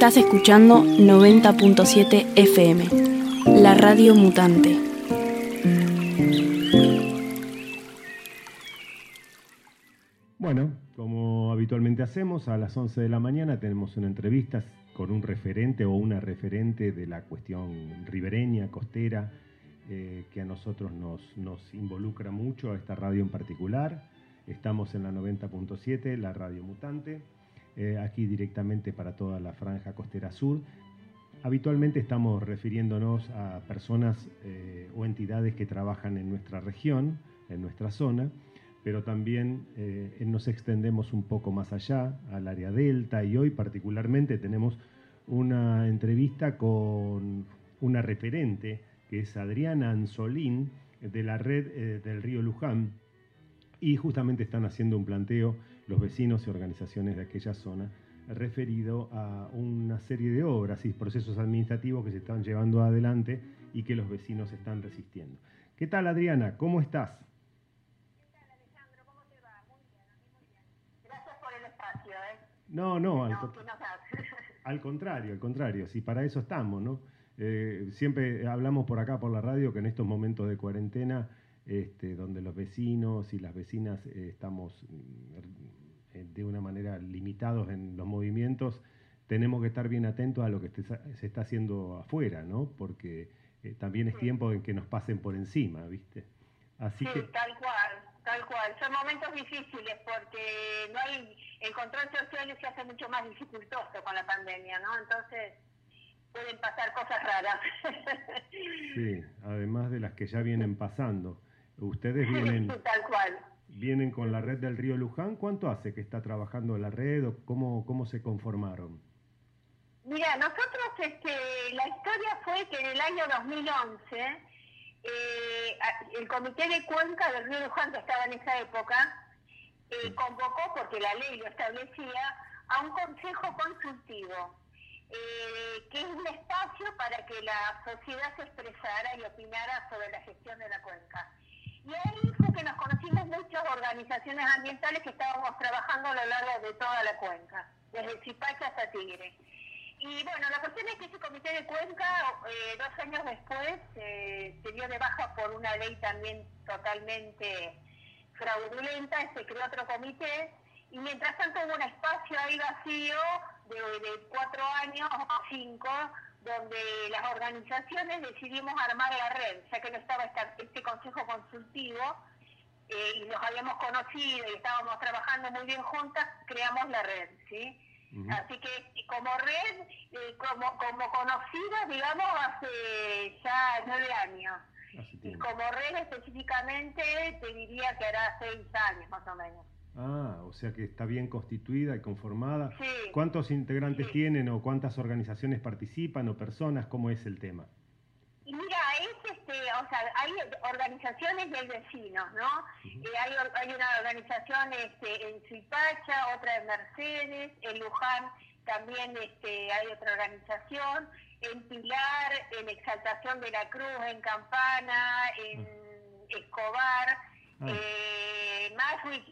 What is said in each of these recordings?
Estás escuchando 90.7 FM, la radio mutante. Bueno, como habitualmente hacemos, a las 11 de la mañana tenemos una entrevista con un referente o una referente de la cuestión ribereña, costera, eh, que a nosotros nos, involucra mucho, a esta radio en particular. Estamos en la 90.7, la radio mutante, eh, aquí directamente para toda la franja costera sur. Habitualmente estamos refiriéndonos a personas eh, o entidades que trabajan en nuestra región, en nuestra zona, pero también nos extendemos un poco más allá, al área delta, y hoy particularmente tenemos una entrevista con una referente que es Adriana Anzolín, de la red eh, del río Luján, y justamente están haciendo un planteo los vecinos y organizaciones de aquella zona referido a una serie de obras y procesos administrativos que se están llevando adelante y que los vecinos están resistiendo. ¿Qué tal Adriana? ¿Cómo estás? ¿Qué tal Alejandro? ¿Cómo te va? Muy bien, muy bien. Gracias por el espacio. ¿eh? No, no, al, al contrario, al contrario, si para eso estamos, ¿no? Eh, siempre hablamos por acá, por la radio, que en estos momentos de cuarentena, este, donde los vecinos y las vecinas eh, estamos mm, de una manera limitados en los movimientos, tenemos que estar bien atentos a lo que se está haciendo afuera, ¿no? Porque también es tiempo en que nos pasen por encima, ¿viste? Así sí, tal cual, tal cual. Son momentos difíciles porque no hay, el control social se hace mucho más dificultoso con la pandemia, ¿no? Entonces pueden pasar cosas raras. sí, además de las que ya vienen pasando. Ustedes vienen, tal cual. Vienen con la red del río Luján. ¿Cuánto hace que está trabajando la red o cómo, cómo se conformaron? Mira, nosotros, este, la historia fue que en el año 2011, eh, el Comité de Cuenca del río Luján, que estaba en esa época, eh, convocó, porque la ley lo establecía, a un consejo consultivo eh, que es un espacio para que la sociedad se expresara y opinara sobre la gestión de la cuenca. Y ahí que nos conocimos muchas organizaciones ambientales que estábamos trabajando a lo largo de toda la cuenca, desde Chipacha hasta Tigre. Y bueno, la cuestión es que ese comité de cuenca, eh, dos años después, eh, se dio de baja por una ley también totalmente fraudulenta, se creó otro comité, y mientras tanto hubo un espacio ahí vacío de, cuatro años o cinco, donde las organizaciones decidimos armar la red, ya que no estaba este consejo consultivo eh, y nos habíamos conocido y estábamos trabajando muy bien juntas, creamos la red, ¿sí? Así que como red, eh, como, como conocida, digamos, hace ya nueve años. Y como red específicamente, te diría que hará seis años más o menos. Ah, o sea que está bien constituida y conformada. ¿Cuántos integrantes tienen o cuántas organizaciones participan o personas? ¿Cómo es el tema? O sea, hay organizaciones y hay vecinos, ¿no? Eh, hay, hay, una organización este, en Suipacha, otra en Mercedes, en Luján también este, hay otra organización, en Pilar, en Exaltación de la Cruz, en Campana, en ah. Escobar. Ah. Eh,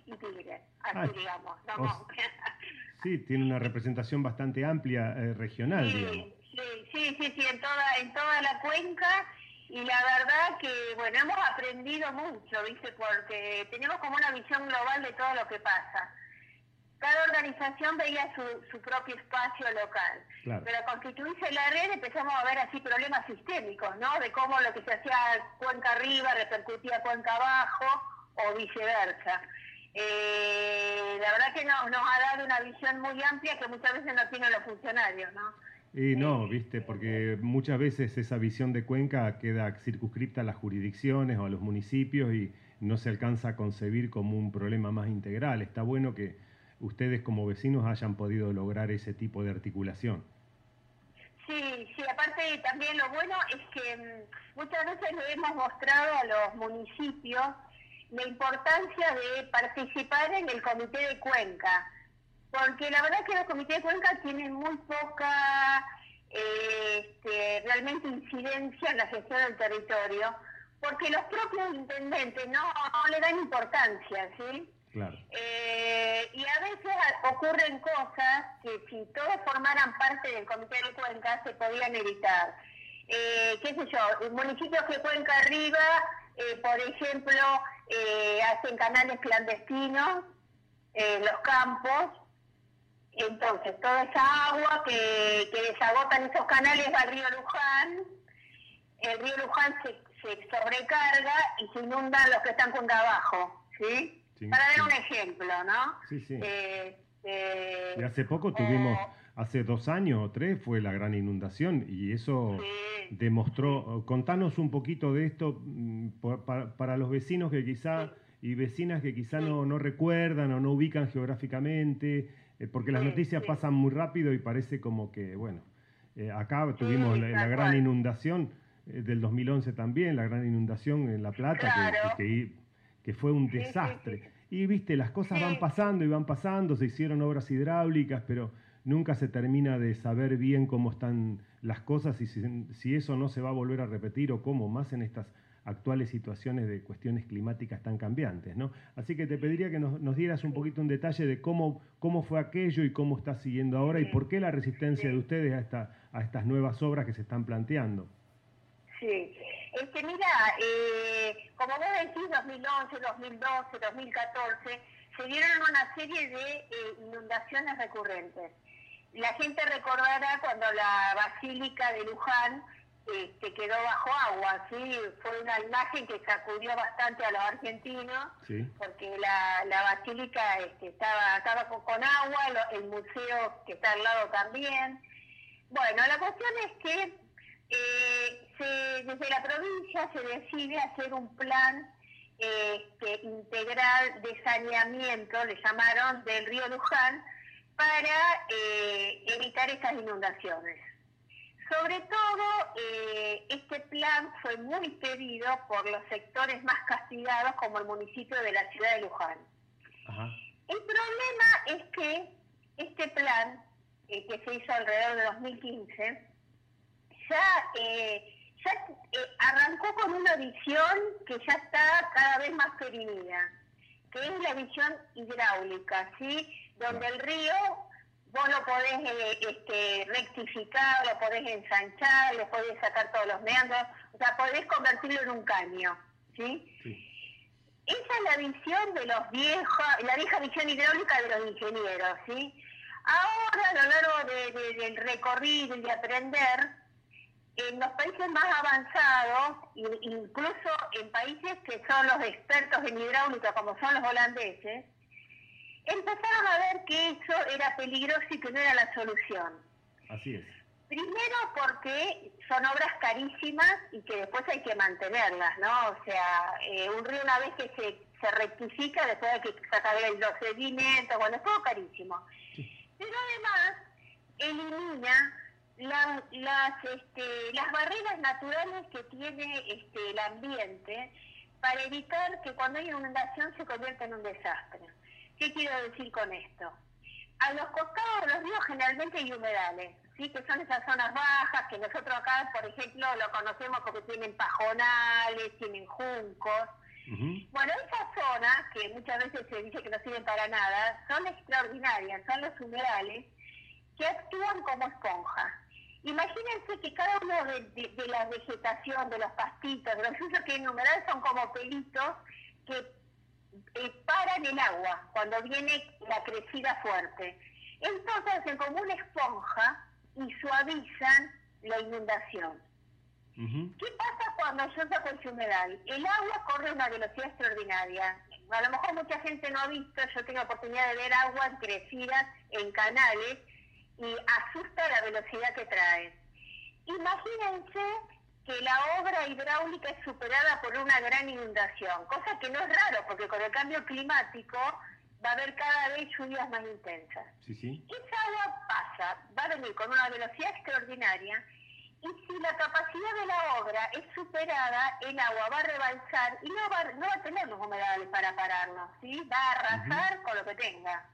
y Tigre, así ah. digamos. sí, tiene una representación bastante amplia eh, regional, sí, digamos. Sí, sí, sí, sí, en toda, en toda la cuenca y la verdad que, bueno, hemos aprendido mucho, ¿viste? Porque tenemos como una visión global de todo lo que pasa. Cada organización veía su, su propio espacio local. Pero constituirse la red empezamos a ver así problemas sistémicos, ¿no? De cómo lo que se hacía cuenca arriba repercutía cuenca abajo o viceversa. Eh, la verdad que nos, nos ha dado una visión muy amplia que muchas veces no tienen los funcionarios, ¿no? Y no, viste, porque muchas veces esa visión de Cuenca queda circunscripta a las jurisdicciones o a los municipios y no se alcanza a concebir como un problema más integral. Está bueno que ustedes como vecinos hayan podido lograr ese tipo de articulación. Sí, sí, aparte también lo bueno es que mm, muchas veces le hemos mostrado a los municipios la importancia de participar en el comité de Cuenca, porque la verdad es que los comités de Cuenca tienen muy poca este, realmente incidencia en la gestión del territorio, porque los propios intendentes no, le dan importancia, ¿sí? Claro. Eh, y a veces, ocurren cosas que si todos formaran parte del Comité de Cuenca se podían evitar. Eh, qué sé yo, municipios que Cuenca arriba, eh, por ejemplo, hacen canales clandestinos en los campos, entonces toda esa agua que, que desagotan esos canales va al río Luján, el río Luján se, se sobrecarga y se inundan los que están con abajo, ¿sí? Para dar un ejemplo, ¿no? Sí, sí. y hace poco tuvimos hace dos años o tres fue la gran inundación y eso demostró, contanos un poquito de esto mm, para, los vecinos que quizá y vecinas que quizá no, no recuerdan o no ubican geográficamente, eh, porque las noticias pasan muy rápido y parece como que, bueno, eh, acá tuvimos la, gran inundación eh, del 2011 también, la gran inundación en La Plata, que, que, fue un desastre. Y viste, las cosas van pasando y van pasando, se hicieron obras hidráulicas, pero nunca se termina de saber bien cómo están las cosas y si, eso no se va a volver a repetir o cómo, más en estas actuales situaciones de cuestiones climáticas tan cambiantes. ¿no? Así que te pediría que nos, dieras un poquito un detalle de cómo, cómo fue aquello y cómo está siguiendo ahora y por qué la resistencia de ustedes a, esta, a estas nuevas obras que se están planteando. Sí, este, mira, eh, como vos decís, 2011, 2012, 2014, se dieron una serie de eh, inundaciones recurrentes la gente recordará cuando la Basílica de Luján quedó bajo agua, ¿sí? Fue una imagen que sacudió bastante a los argentinos, porque la, Basílica este, estaba, estaba con, agua, el museo que está al lado también. Bueno, la cuestión es que eh, desde la provincia se decide hacer un plan este, integral de saneamiento, le llamaron, del río Luján, para eh, evitar esas inundaciones. Sobre todo, eh, este plan fue muy pedido por los sectores más castigados, como el municipio de la ciudad de Luján. El problema es que este plan, eh, que se hizo alrededor de 2015, ya, ya arrancó con una visión que ya está cada vez más perimida, que es la visión hidráulica, ¿sí? donde el río vos lo podés eh, este, rectificar, lo podés ensanchar, le podés sacar todos los meandros, o sea, podés convertirlo en un caño, ¿sí? Esa es la visión de los viejos, la vieja visión hidráulica de los ingenieros, ¿sí? Ahora, a lo largo del recorrido y de aprender, en los países más avanzados, incluso en países que son los expertos en hidráulica, como son los holandeses, empezaron a ver que eso era peligroso y que no era la solución. Así es. Primero porque son obras carísimas y que después hay que mantenerlas, ¿no? O sea, eh, un río una vez que se, se rectifica, después hay que sacar los sedimentos, bueno, es todo carísimo. Pero además elimina las, las, este, las barreras naturales que tiene este, el ambiente para evitar que cuando hay inundación se convierta en un desastre. ¿Qué quiero decir con esto? A los costados de los ríos generalmente hay humedales, ¿sí? que son esas zonas bajas, que nosotros acá, por ejemplo, lo conocemos porque tienen pajonales, tienen juncos. Bueno, esas zonas, que muchas veces se dice que no sirven para nada, son extraordinarias, son los humedales que actúan como esponja. Imagínense que cada uno de, la vegetación, de los pastitos, de los usos que hay humedales son como pelitos que eh, paran el agua cuando viene la crecida fuerte. Entonces hacen como una esponja y suavizan la inundación. ¿Qué pasa cuando yo saco el humedal? El agua corre a una velocidad extraordinaria. A lo mejor mucha gente no ha visto, yo tengo oportunidad de ver agua crecida en canales y asusta la velocidad que trae. Imagínense que la obra hidráulica es superada por una gran inundación, cosa que no es raro, porque con el cambio climático va a haber cada vez lluvias más intensas. Sí, sí. Esa agua pasa, va a venir con una velocidad extraordinaria, y si la capacidad de la obra es superada, el agua va a rebalsar y no va, no va a tener los humedales para pararnos, ¿sí? Va a arrasar con lo que tenga.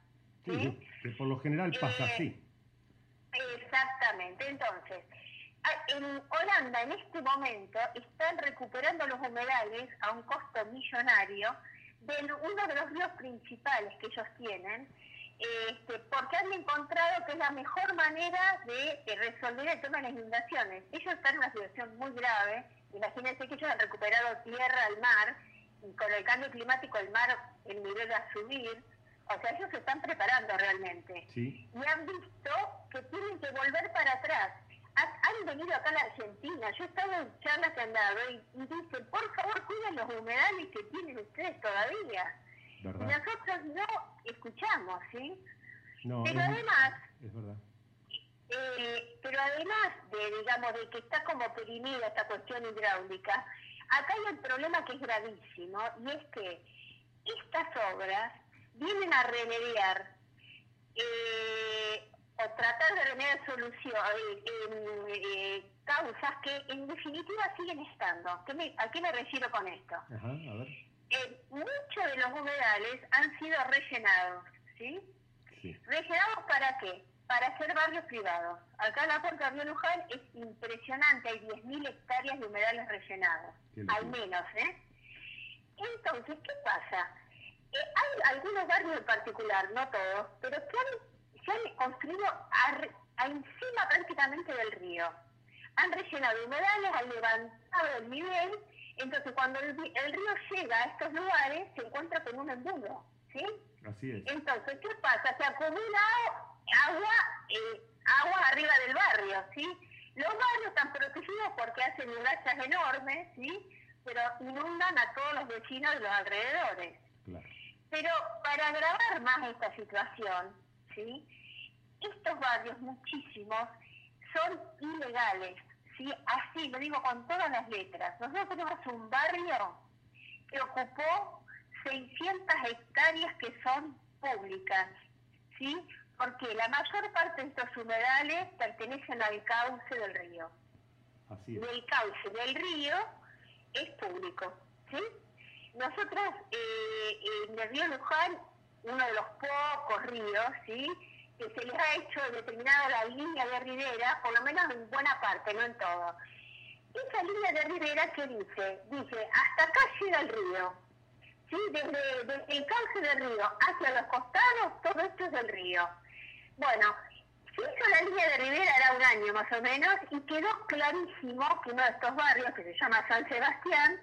¿sí? que por lo general pasa eh, así. Exactamente, entonces, en Holanda en este momento están recuperando los humedales a un costo millonario de uno de los ríos principales que ellos tienen este, porque han encontrado que es la mejor manera de, resolver el tema de las inundaciones. Ellos están en una situación muy grave, imagínense que ellos han recuperado tierra al mar, y con el cambio climático el mar, el nivel va a subir, o sea, ellos se están preparando realmente. Y han visto que tienen que volver para atrás. Han, venido acá a la Argentina, yo he estado en charlas que han dado y, dicen, por favor cuiden los humedales que tienen ustedes todavía. Y nosotros no escuchamos, ¿sí? pero además, eh, pero además de, digamos, de que está como perimida esta cuestión hidráulica, acá hay un problema que es gravísimo y es que estas obras vienen a remediar eh, o tratar de remediar soluciones, eh, eh, causas que en definitiva siguen estando. ¿A qué me refiero con esto? muchos de los humedales han sido rellenados, ¿sí? ¿Rellenados para qué? Para hacer barrios privados. Acá en la Puerta de Luján es impresionante, hay 10.000 hectáreas de humedales rellenados, al menos, ¿eh? Entonces, ¿qué pasa? hay algunos barrios en particular, no todos, pero que han, se han construido encima prácticamente del río. Han rellenado humedales, han levantado el nivel, entonces cuando el, río llega a estos lugares se encuentra con un embudo, ¿sí? Así es. Entonces, ¿qué pasa? Se acumula agua, eh, agua arriba del barrio, ¿sí? Los barrios están protegidos porque hacen murallas enormes, ¿sí? Pero inundan a todos los vecinos de los alrededores. Claro. Pero para agravar más esta situación, ¿sí? estos barrios, muchísimos, son ilegales. ¿sí? Así, lo digo con todas las letras. Nosotros tenemos un barrio que ocupó 600 hectáreas que son públicas, ¿sí? porque la mayor parte de estos humedales pertenecen al cauce del río. Así es. Y el cauce del río es público. ¿sí? Nosotros, eh, en el río Luján, uno de los pocos ríos, ¿sí? que se les ha hecho determinada la línea de ribera, por lo menos en buena parte, no en todo. Esa línea de ribera, ¿qué dice? Dice, hasta acá llega el río. ¿Sí? Desde, el cauce del río hacia los costados, todo esto es del río. Bueno, se hizo la línea de ribera, era un año más o menos, y quedó clarísimo que uno de estos barrios, que se llama San Sebastián,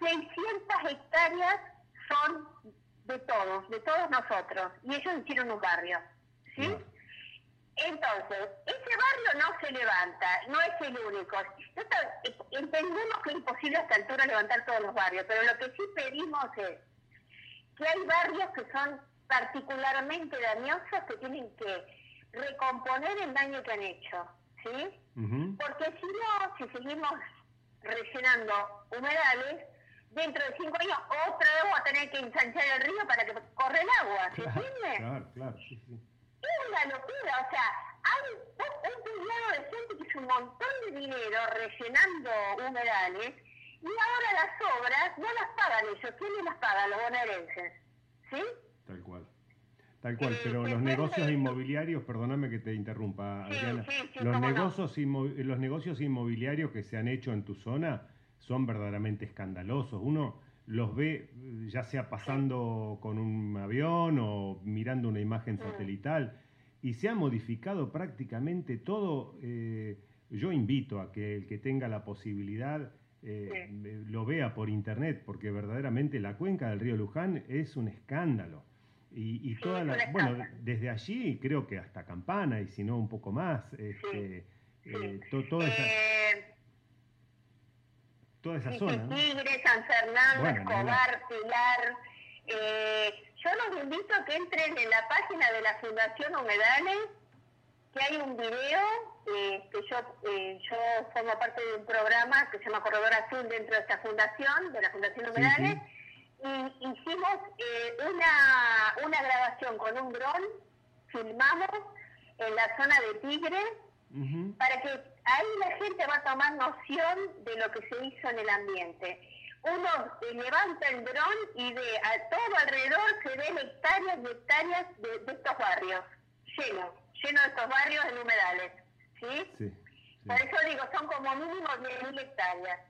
600 hectáreas son de todos, de todos nosotros, y ellos hicieron un barrio, ¿sí? Entonces, ese barrio no se levanta, no es el único. Entendemos que es imposible a esta altura levantar todos los barrios, pero lo que sí pedimos es que hay barrios que son particularmente dañosos que tienen que recomponer el daño que han hecho, ¿sí? Porque si no, si seguimos rellenando humedales, dentro de cinco años otra vez vamos a tener que ensanchar el río para que corra el agua, ¿se entiende? Claro, claro, sí, sí. Es una locura, o sea, hay un, puñado de gente que hizo un montón de dinero rellenando humedales y ahora las obras no las pagan ellos, ¿quiénes las pagan? Los bonaerenses, ¿sí? Tal cual. Tal cual, pero los negocios inmobiliarios, perdóname que te interrumpa, Adriana, los, negocios los negocios inmobiliarios que se han hecho en tu zona, son verdaderamente escandalosos. Uno los ve ya sea pasando con un avión o mirando una imagen satelital y se ha modificado prácticamente todo. Eh, yo invito a que el que tenga la posibilidad eh, lo vea por internet, porque verdaderamente la cuenca del río Luján es un escándalo. Y, toda la, bueno, desde allí creo que hasta Campana y si no un poco más, este, eh, toda esa toda esa zona. Tigre, San Fernando, Escobar, Pilar. Eh, yo los invito a que entren en la página de la Fundación Humedales, que hay un video, eh, que yo, eh, yo formo parte de un programa que se llama Corredor Azul dentro de esta fundación, de la Fundación Humedales, y hicimos una, una grabación con un dron, filmamos en la zona de Tigre, para que ahí la gente va a tomar noción de lo que se hizo en el ambiente. Uno levanta el dron y ve a todo alrededor, se ven hectáreas y hectáreas de, estos barrios, llenos, llenos de estos barrios en humedales. ¿sí? Por eso digo, son como mínimo 10.000 hectáreas.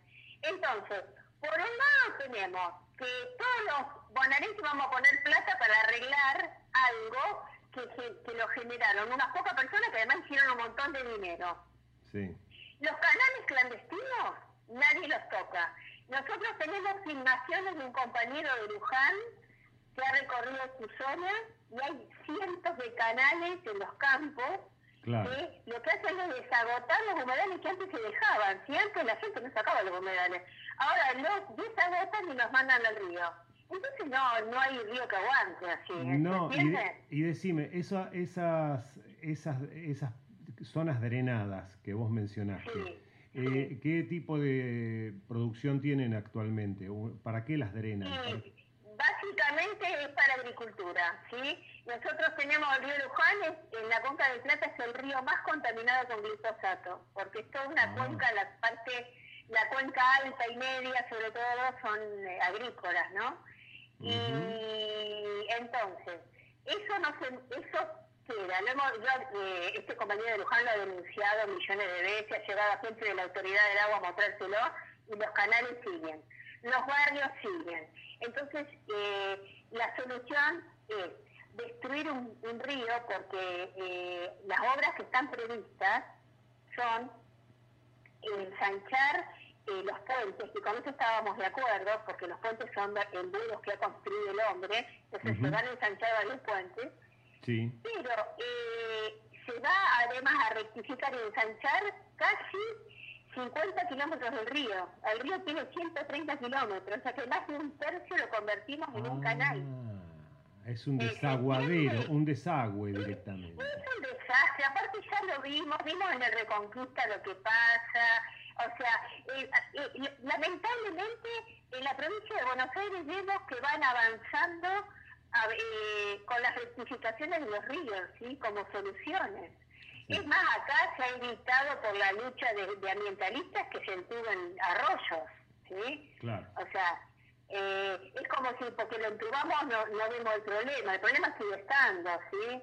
Entonces, por un lado tenemos que todos los bonaerenses vamos a poner plata para arreglar algo que, lo generaron unas pocas personas que además hicieron un montón de dinero. Sí. Los canales clandestinos, nadie los toca. Nosotros tenemos filmaciones de un compañero de Luján que ha recorrido su zona y hay cientos de canales en los campos que lo que hacen es desagotar los humedales que antes se dejaban. Si antes la gente no sacaba los humedales, ahora los desagotan y los mandan al río. Entonces no, no hay río que aguante así. No, y, y, decime, esa, esas, esas, esas zonas drenadas que vos mencionaste, eh, ¿qué tipo de producción tienen actualmente? ¿Para qué las drenan? Básicamente es para agricultura, ¿sí? Nosotros tenemos el río Luján, en la cuenca del Plata es el río más contaminado con glifosato, porque es toda una ah. cuenca, la parte, la cuenca alta y media sobre todo son eh, agrícolas, ¿no? Y entonces, eso no se, eso queda. Lo hemos, eh, este compañero de Luján lo ha denunciado millones de veces, ha llegado a gente de la autoridad del agua a mostrárselo y los canales siguen, los barrios siguen. Entonces, eh, la solución es destruir un, río porque eh, las obras que están previstas son ensanchar eh, los puentes, y con eso estábamos de acuerdo, porque los puentes son embudos que ha construido el hombre, entonces se van a ensanchar varios puentes, sí. pero eh, se va además a rectificar y ensanchar casi 50 kilómetros del río. El río tiene 130 kilómetros, o sea que más de un tercio lo convertimos en un canal. Ah, es un desaguadero, un desagüe directamente. Es un desastre, aparte ya lo vimos, vimos en el Reconquista lo que pasa, o sea, eh, eh, lamentablemente en la provincia de Buenos Aires vemos que van avanzando eh, con las rectificaciones de los ríos, ¿sí? Como soluciones. Es más, acá se ha evitado por la lucha de, ambientalistas que se entuben arroyos, ¿sí? Claro. O sea, es como si porque lo entubamos no, no vemos el problema, el problema sigue estando, ¿sí?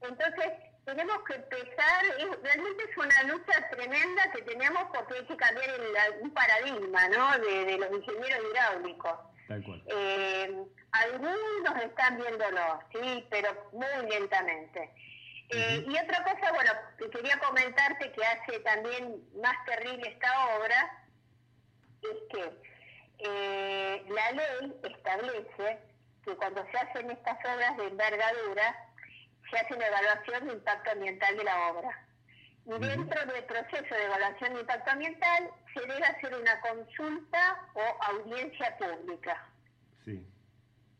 entonces, tenemos que empezar, realmente es una lucha tremenda que tenemos porque hay que cambiar el, un paradigma ¿no? de, los ingenieros hidráulicos. Tal cual. Eh, algunos están viéndolo, sí, pero muy lentamente. Eh, y otra cosa, bueno, que quería comentarte que hace también más terrible esta obra, es que eh, la ley establece que cuando se hacen estas obras de envergadura, se hace una evaluación de impacto ambiental de la obra. Y dentro del proceso de evaluación de impacto ambiental se debe hacer una consulta o audiencia pública. Sí.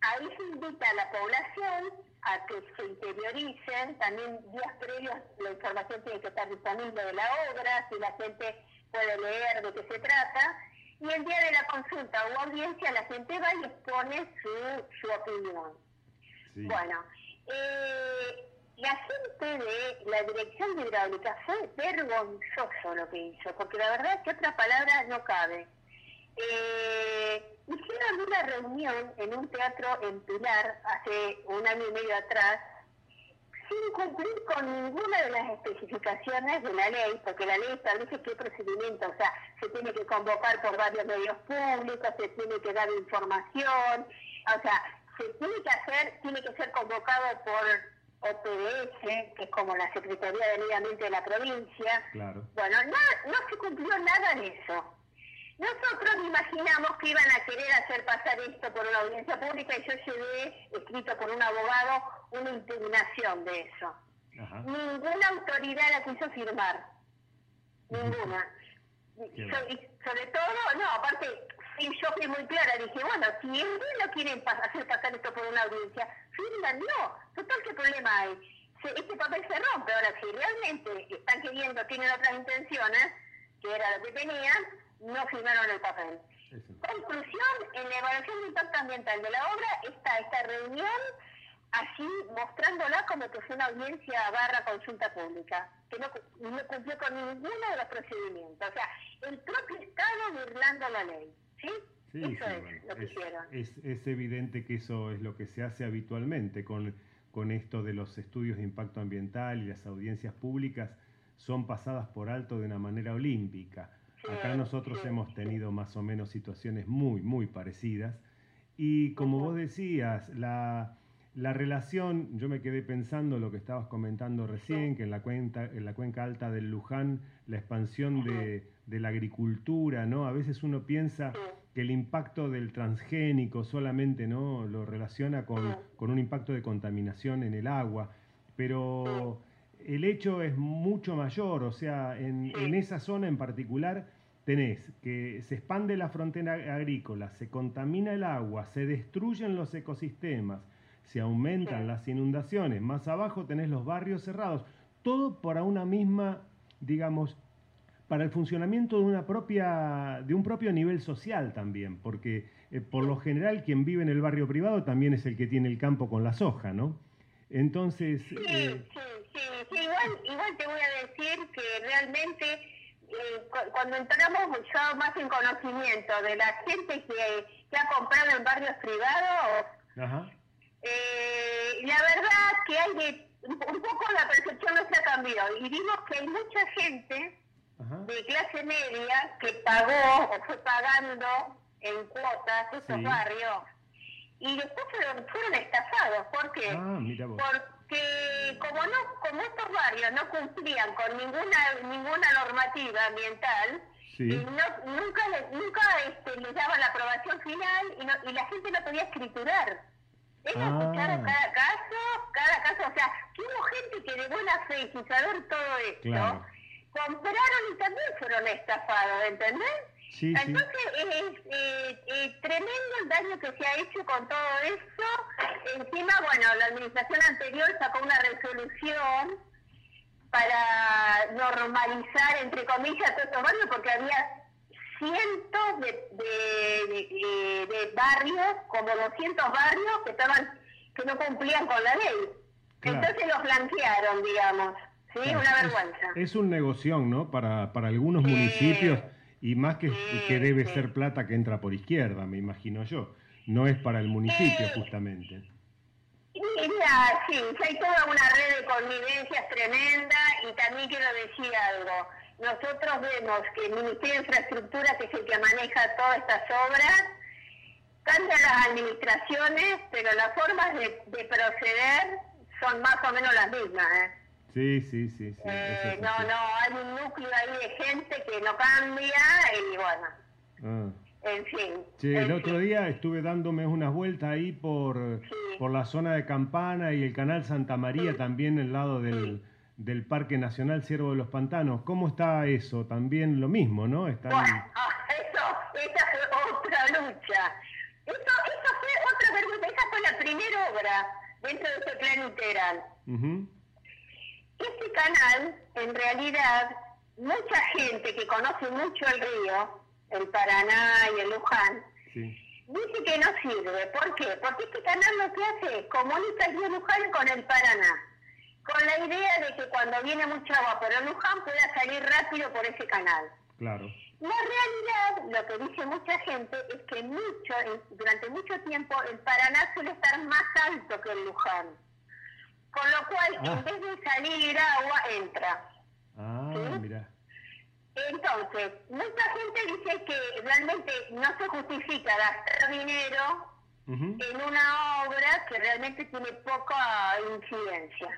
Ahí se invita a la población a que se interioricen, también días previos la información tiene que estar disponible de la obra, si la gente puede leer de qué se trata, y el día de la consulta o audiencia la gente va y expone su, su opinión. Sí. Bueno, eh, la gente de la dirección de hidráulica fue vergonzoso lo que hizo, porque la verdad es que otra palabra no cabe. Eh, hicieron una reunión en un teatro en Pilar hace un año y medio atrás, sin cumplir con ninguna de las especificaciones de la ley, porque la ley establece qué procedimiento, o sea, se tiene que convocar por varios medios públicos, se tiene que dar información, o sea, se tiene que hacer, tiene que ser convocado por OPDS, que es como la Secretaría de Medio Ambiente de la provincia. Claro. Bueno, no, no se cumplió nada de eso. Nosotros imaginamos que iban a querer hacer pasar esto por una audiencia pública y yo llevé, escrito por un abogado, una impugnación de eso. Ninguna autoridad la quiso firmar. Ninguna. sobre todo, no, aparte, y yo fui muy clara, dije, bueno, si ellos no quieren hacer pasar esto por una audiencia, no. Total, ¿qué problema hay? este papel se rompe. Ahora, si realmente están queriendo, tienen otras intenciones, que era lo que tenían, no firmaron el papel. Conclusión, en la evaluación de impacto ambiental de la obra está esta reunión así mostrándola como que fue una audiencia barra consulta pública, que no, cumplió con ninguno de los procedimientos. O sea, el propio Estado burlando la ley. ¿Sí? eso es lo que hicieron. Es, evidente que eso es lo que se hace habitualmente con, con esto de los estudios de impacto ambiental y las audiencias públicas son pasadas por alto de una manera olímpica. Acá nosotros hemos tenido más o menos situaciones muy, muy parecidas. Y como vos decías, la, la relación, yo me quedé pensando lo que estabas comentando recién, que en la, cuenta, en la cuenca alta del Luján, la expansión de, la agricultura, ¿no? A veces uno piensa que el impacto del transgénico solamente ¿no? lo relaciona con, un impacto de contaminación en el agua, pero el hecho es mucho mayor, o sea, en, en esa zona en particular tenés que se expande la frontera agrícola, se contamina el agua, se destruyen los ecosistemas, se aumentan las inundaciones, más abajo tenés los barrios cerrados, todo para una misma, digamos, para el funcionamiento de una propia, de un propio nivel social también, porque eh, por lo general quien vive en el barrio privado también es el que tiene el campo con la soja, ¿no? Entonces. Sí, eh, sí, sí, igual, igual te voy a decir que realmente eh, cuando entramos yo más en conocimiento de la gente que, que ha comprado en barrios privados, Ajá. Eh, la verdad que hay de, un poco la percepción no se ha cambiado y vimos que hay mucha gente de clase media que pagó o fue pagando en cuotas esos barrios y después fueron, fueron estafados. ¿Por qué? Ah, Porque como no como estos barrios no cumplían con ninguna ninguna normativa ambiental, y no, nunca nunca este, les daban la aprobación final y, y la gente no podía escriturar. Es ah. cada caso, cada caso, o sea, que hubo gente que de buena fe y sin saber todo esto, compraron y también fueron estafados, ¿entendés? Sí, Entonces es, tremendo el daño que se ha hecho con todo eso. Encima, bueno, la administración anterior sacó una resolución para normalizar, entre comillas, todos estos barrios, porque había cientos de, de, barrios, como 200 barrios que estaban que no cumplían con la ley. Entonces los blanquearon, digamos. Sí, una vergüenza. Es, un negoción, ¿no? Para, para algunos municipios y más que, que debe ser plata que entra por izquierda, me imagino yo. No es para el municipio, justamente. Mira, sí, hay toda una red de convivencias tremenda y también quiero decir algo nosotros vemos que el Ministerio de Infraestructura, que es el que maneja todas estas obras, cambian las administraciones, pero las formas de, proceder son más o menos las mismas. ¿eh? Sí, sí, sí. eh, no, no, hay un núcleo ahí de gente que no cambia y bueno. Ah. En fin. Sí, el otro día estuve dándome unas vueltas ahí por, por la zona de Campana y el canal Santa María, también el lado del del Parque Nacional Ciervo de los Pantanos. ¿Cómo está eso? También lo mismo, ¿no? Está bueno, eso, esa fue otra lucha. Eso, eso fue otra vergüenza. Esa fue la primera obra dentro de ese plan integral. Este canal, en realidad, mucha gente que conoce mucho el río, el Paraná y el Luján, dice que no sirve. ¿Por qué? Porque este canal lo que hace es comunica el río Luján con el Paraná con la idea de que cuando viene mucha agua por el Luján pueda salir rápido por ese canal. Claro. La realidad, lo que dice mucha gente, es que mucho, durante mucho tiempo el Paraná suele estar más alto que el Luján. Con lo cual, en ah. vez de salir agua, entra. Ah, mira. Entonces, mucha gente dice que realmente no se justifica gastar dinero en una obra que realmente tiene poca incidencia.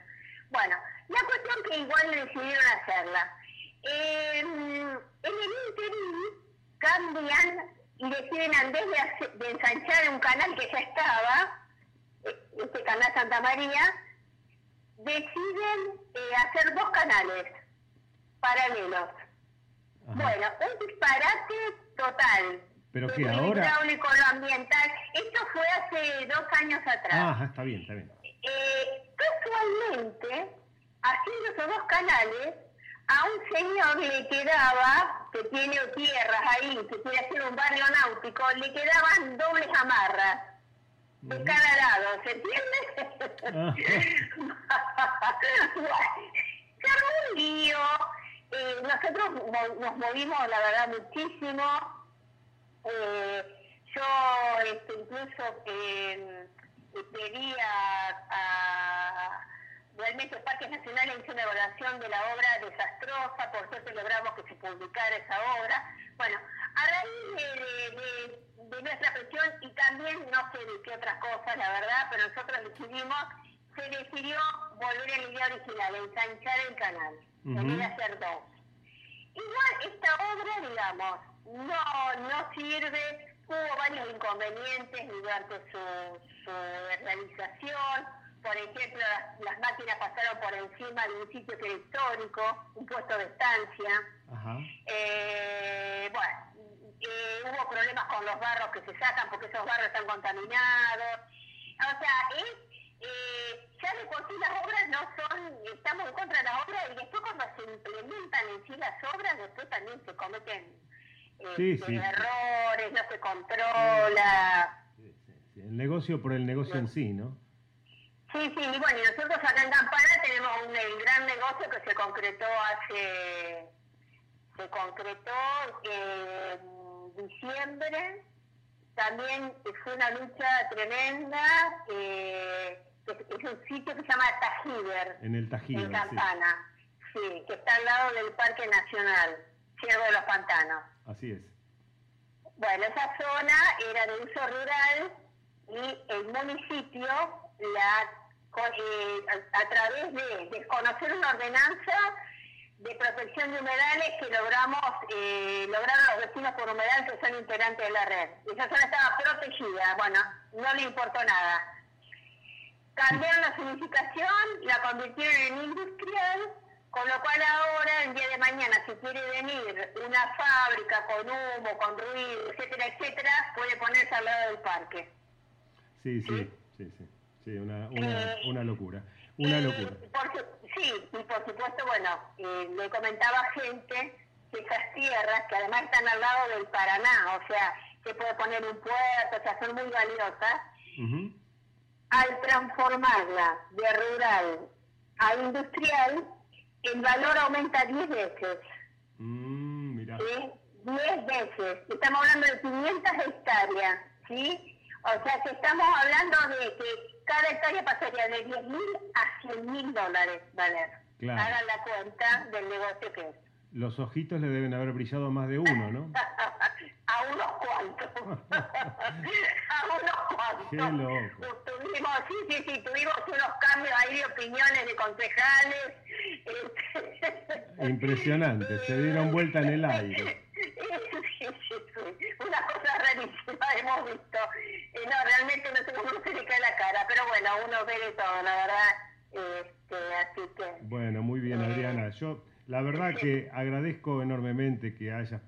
Bueno, la cuestión que igual decidieron hacerla. en el interín cambian y deciden, en vez de, ensanchar un canal que ya estaba, eh, este canal Santa María, deciden eh, hacer dos canales paralelos. Bueno, un disparate total. Pero que ahora... hidráulico, lo ambiental. Esto fue hace dos años atrás. Ah, está bien, está bien. Eh, casualmente, haciendo esos dos canales, a un señor le quedaba, que tiene tierras ahí, que quiere hacer un barrio náutico, le quedaban dobles amarras de cada lado, ¿se entiende? se armó un lío, eh, nosotros nos movimos, la verdad, muchísimo. Eh, yo este, incluso eh, pedía a, realmente Parques Nacionales hizo una evaluación de la obra desastrosa, por suerte logramos que se publicara esa obra. Bueno, raíz de, de nuestra presión y también no sé de qué otras cosas, la verdad, pero nosotros decidimos, se decidió volver a la idea original, ensanchar el canal, en vez de hacer dos. Igual esta obra, digamos, no, no sirve, hubo varios inconvenientes durante su, su realización, por ejemplo, las, máquinas pasaron por encima de un sitio que era histórico, un puesto de estancia. Eh, bueno, eh, hubo problemas con los barros que se sacan porque esos barros están contaminados. O sea, es, eh, ya de por sí las obras no son, estamos en contra de las obras y después cuando se implementan en sí las obras, después también se cometen errores, no se controla. El negocio por el negocio en sí, ¿no? Sí, sí, y bueno, y nosotros acá en Campana tenemos un gran negocio que se concretó hace, se concretó en diciembre, también fue una lucha tremenda, eh, es un sitio que se llama Tajiber. En el Tajiber, En Campana, sí. que está al lado del Parque Nacional, Ciervo de los Pantanos. Así es. Bueno, esa zona era de uso rural y el municipio la, eh, a, través de desconocer una ordenanza de protección de humedales que logramos eh, lograron los vecinos por humedal que son integrantes de la red. Esa zona estaba protegida, bueno, no le importó nada. Cambiaron la significación, la convirtieron en industrial, con lo cual ahora, el día de mañana, si quiere venir una fábrica con humo, con ruido, etcétera, etcétera, puede ponerse al lado del parque. sí, sí. sí. sí. Sí, una, una, eh, una locura. Una locura. Sí, y por supuesto, bueno, eh, le comentaba gente que esas tierras, que además están al lado del Paraná, o sea, se puede poner un puerto, o sea, son muy valiosas, al transformarla de rural a industrial, el valor aumenta 10 veces. Mm, mira. ¿Sí? 10 veces. Estamos hablando de 500 hectáreas, ¿sí? O sea que estamos hablando de que cada hectárea pasaría de 10 mil a 100 mil dólares valer. Claro. Hagan la cuenta del negocio que es. Los ojitos le deben haber brillado más de uno, ¿no? a unos cuantos. a unos cuantos. Qué loco. Tuvimos, sí, sí, sí, tuvimos unos cambios ahí de opiniones de concejales. Impresionante, se dieron vuelta en el aire. Una cosa rarísima hemos visto. Eh, no, realmente no sé cómo se le cae la cara, pero bueno, uno ve de todo, la verdad. Este, así que. Bueno, muy bien, eh, Adriana. Yo, la verdad que agradezco enormemente que hayas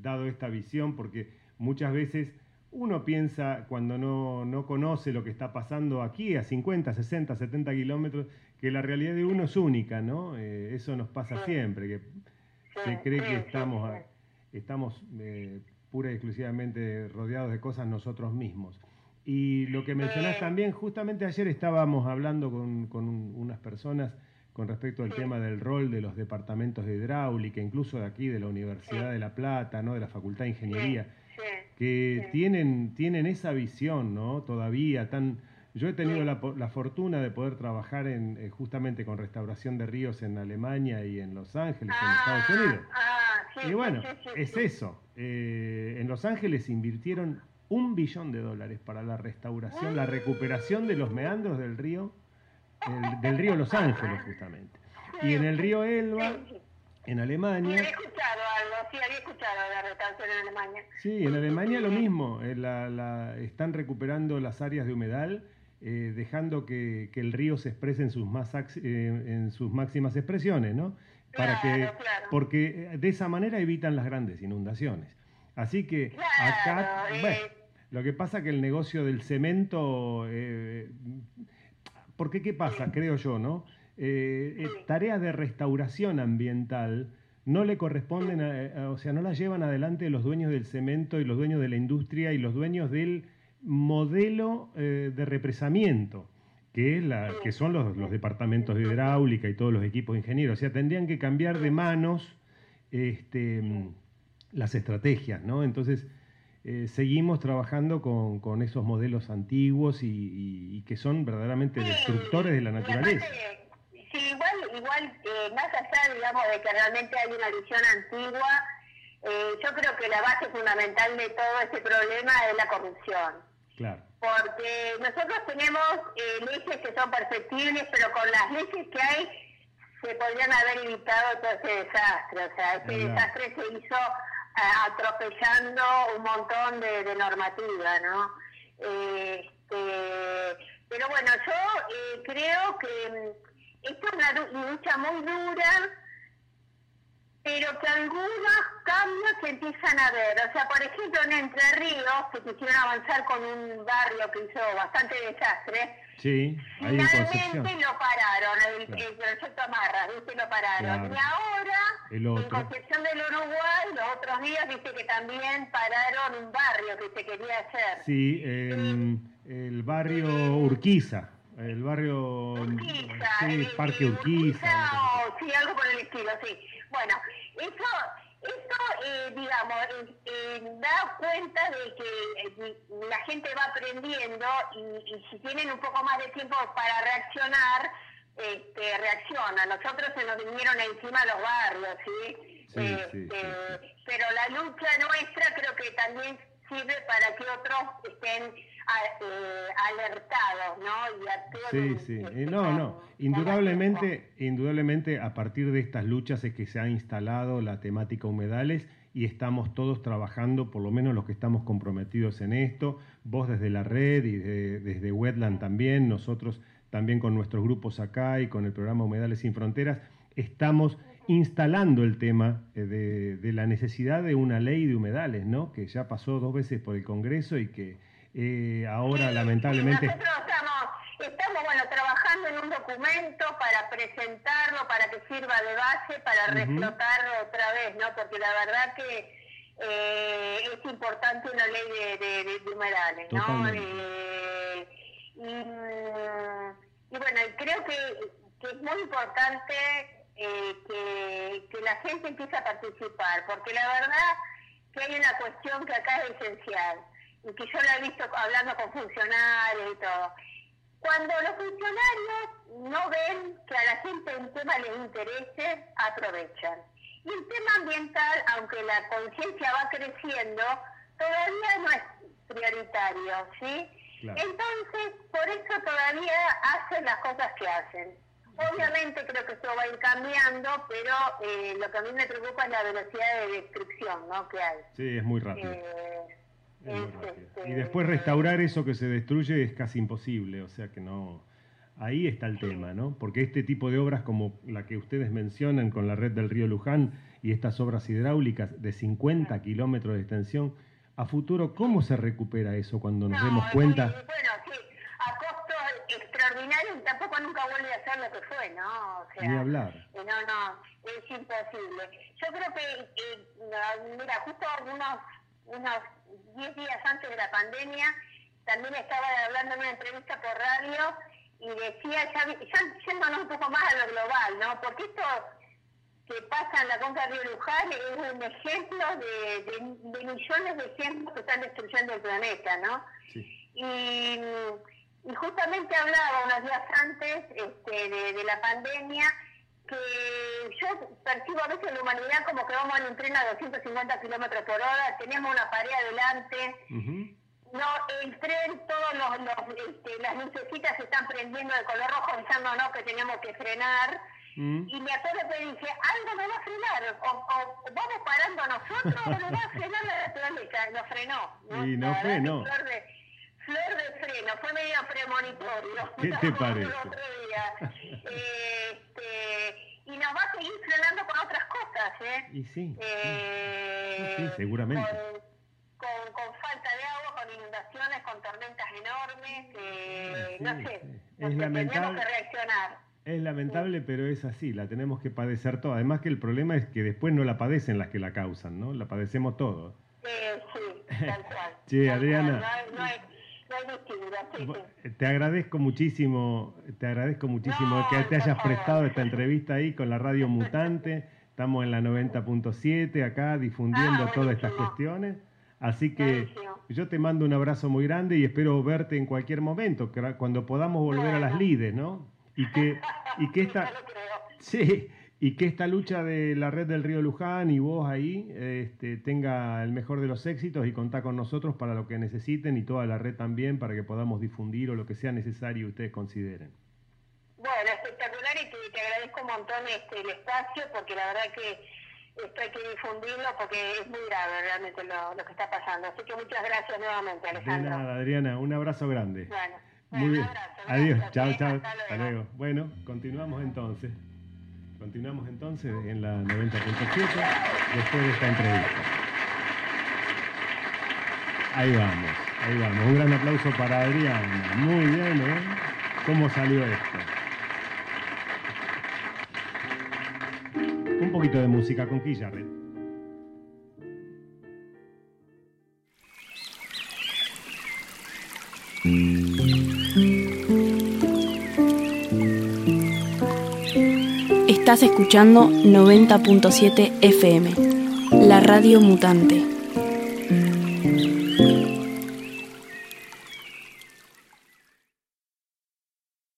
dado esta visión, porque muchas veces uno piensa cuando no, no, conoce lo que está pasando aquí a 50, 60, 70 kilómetros, que la realidad de uno es única, ¿no? Eh, eso nos pasa siempre, que se cree que estamos estamos eh, pura y exclusivamente rodeados de cosas nosotros mismos. Y lo que mencionás también, justamente ayer estábamos hablando con, con unas personas con respecto al tema del rol de los departamentos de hidráulica, incluso de aquí, de la Universidad de La Plata, ¿no? de la Facultad de Ingeniería, que tienen, tienen esa visión ¿no? todavía tan... Yo he tenido la, la fortuna de poder trabajar en, eh, justamente con restauración de ríos en Alemania y en Los Ángeles, en Estados ah, Unidos. Y bueno, es eso. Eh, en Los Ángeles invirtieron un billón de dólares para la restauración, la recuperación de los meandros del río, del río Los Ángeles justamente. Y en el río Elba, en Alemania... Había escuchado algo, sí, había escuchado la restauración en Alemania. Sí, en Alemania lo mismo, eh, la, están recuperando las áreas de humedal, eh, dejando que, el río se exprese en sus, más, en sus máximas expresiones, ¿no? Para que, porque de esa manera evitan las grandes inundaciones. Así que acá, eh. bueno, lo que pasa que el negocio del cemento, eh, porque qué pasa, creo yo, ¿no? Eh, tareas de restauración ambiental no le corresponden, o sea, no las llevan adelante los dueños del cemento y los dueños de la industria y los dueños del modelo de represamiento que, la, que son los, los, departamentos de hidráulica y todos los equipos de ingenieros. O sea, tendrían que cambiar de manos este, las estrategias, ¿no? Entonces, eh, seguimos trabajando con, con, esos modelos antiguos y, que son verdaderamente destructores de la naturaleza. sí, igual, igual eh, más allá, digamos, de que realmente hay una visión antigua, Eh, yo creo que la base fundamental de todo este problema es la corrupción. Claro. Porque nosotros tenemos eh, leyes que son perfectibles, pero con las leyes que hay se podrían haber evitado todo ese desastre. O sea, ese desastre se hizo eh, atropellando un montón de, de normativa, ¿no? Este, pero bueno, yo creo que mm, esto es una lucha muy dura pero que algunos cambios se empiezan a ver. O sea, por ejemplo, en Entre Ríos, que quisieron avanzar con un barrio que hizo bastante desastre, sí, finalmente lo pararon, el, proyecto Amarra, ¿viste? Lo pararon. Y ahora, en Concepción del Uruguay, los otros días, viste que también pararon un barrio que se quería hacer. Sí, el barrio Urquiza. El barrio Urquiza, sí, Parque Urquiza. o, sí, algo por el estilo, sí. Bueno, eso, eso eh, digamos, eh, da cuenta de que eh, la gente va aprendiendo y, si tienen un poco más de tiempo para reaccionar, este, reaccionan. Nosotros se nos vinieron encima los barrios, ¿sí? Este, pero la lucha nuestra creo que también sirve para que otros estén eh, alertados, ¿no? Y sí, sí. Eh, no, no. Indudablemente, indudablemente a partir de estas luchas es que se ha instalado la temática humedales y estamos todos trabajando, por lo menos los que estamos comprometidos en esto, vos desde la red y desde Wetland también, nosotros también con nuestros grupos acá y con el programa Humedales sin Fronteras, estamos instalando el tema eh, de, de, la necesidad de una ley de humedales, ¿no? que ya pasó dos veces por el Congreso y que eh, ahora lamentablemente... nosotros estamos, bueno, trabajando en un documento para presentarlo, para que sirva de base, para reflotarlo otra vez, ¿no? Porque la verdad que eh, es importante una ley de, de, humedales, ¿no? Eh, y, bueno, creo que, que es muy importante eh, que, que, la gente empiece a participar, porque la verdad que hay una cuestión que acá es esencial, y que yo la he visto hablando con funcionarios y todo. Cuando los funcionarios no ven que a la gente un tema les interese, aprovechan. Y el tema ambiental, aunque la conciencia va creciendo, todavía no es prioritario, ¿sí? Entonces, por eso todavía hacen las cosas que hacen. Obviamente creo que esto va a ir cambiando, pero eh, lo que a mí me preocupa es la velocidad de destrucción ¿no? que hay. Sí, es muy rápido. Eh, y después restaurar eso que se destruye es casi imposible, o sea que no... Ahí está el tema, ¿no? Porque este tipo de obras como la que ustedes mencionan con la red del río Luján y estas obras hidráulicas de 50 kilómetros de extensión, a futuro, ¿cómo se recupera eso cuando nos demos cuenta? bueno, sí, a costos extraordinarios tampoco nunca vuelve a ser lo que fue, ¿no? O sea, Ni hablar. No, no, es imposible. Yo creo que, eh, mira, justo algunos unos 10 días antes de la pandemia, también estaba hablando en una entrevista por radio y decía, ya, ya yéndonos un poco más a lo global, ¿no? Porque esto que pasa en la conca de Río Luján es un ejemplo de, de, millones de ejemplos que están destruyendo el planeta, ¿no? Y, y, justamente hablaba unos días antes este, de, de la pandemia que yo percibo a veces la humanidad como que vamos en un tren a 250 kilómetros por hora, tenemos una pared adelante, no el tren, todos los, este, las lucecitas se están prendiendo de color rojo avisando no que tenemos que frenar. Y me acuerdo que dije, algo me va a frenar, o, vamos parando nosotros o nos va a frenar la naturaleza. No frenó. ¿no? Y no frenó. Flor de freno, fue medio premonitorio. ¿Qué te parece? Este, y nos va a seguir frenando con otras cosas, ¿eh? Y sí, eh, sí, seguramente. Con, con, falta de agua, con inundaciones, con tormentas enormes, eh, no sé, es lamentable. tenemos que reaccionar. Es lamentable, pero es así, la tenemos que padecer todos. Además que el problema es que después no la padecen las que la causan, ¿no? La padecemos todos. Eh, sí, tal cual. Che, Adriana. no te agradezco muchísimo, te agradezco muchísimo que te hayas prestado esta entrevista ahí con la Radio Mutante. Estamos en la 90.7 acá difundiendo ah, todas estas cuestiones. Así que yo te mando un abrazo muy grande y espero verte en cualquier momento, cuando podamos volver a las lides, ¿no? Y que, y que esta, sí, y que esta lucha de la red del río Luján y vos ahí este, tenga el mejor de los éxitos y contá con nosotros para lo que necesiten y toda la red también para que podamos difundir o lo que sea necesario ustedes consideren. Bueno, espectacular y te, agradezco un montón este, el espacio porque la verdad que esto hay que difundirlo porque es muy grave realmente lo, que está pasando. Así que muchas gracias nuevamente, Alejandro. De nada, Adriana, un abrazo grande. Bueno, muy bien. Adiós, chao, chao. Hasta luego. Bueno, continuamos entonces. Continuamos entonces en la 90.7 después de esta entrevista. Ahí vamos, ahí vamos. Un gran aplauso para Adriana. Muy bien, ¿eh? ¿Cómo salió esto? Un poquito de música con Red. Estás escuchando 90.7 FM, la radio mutante.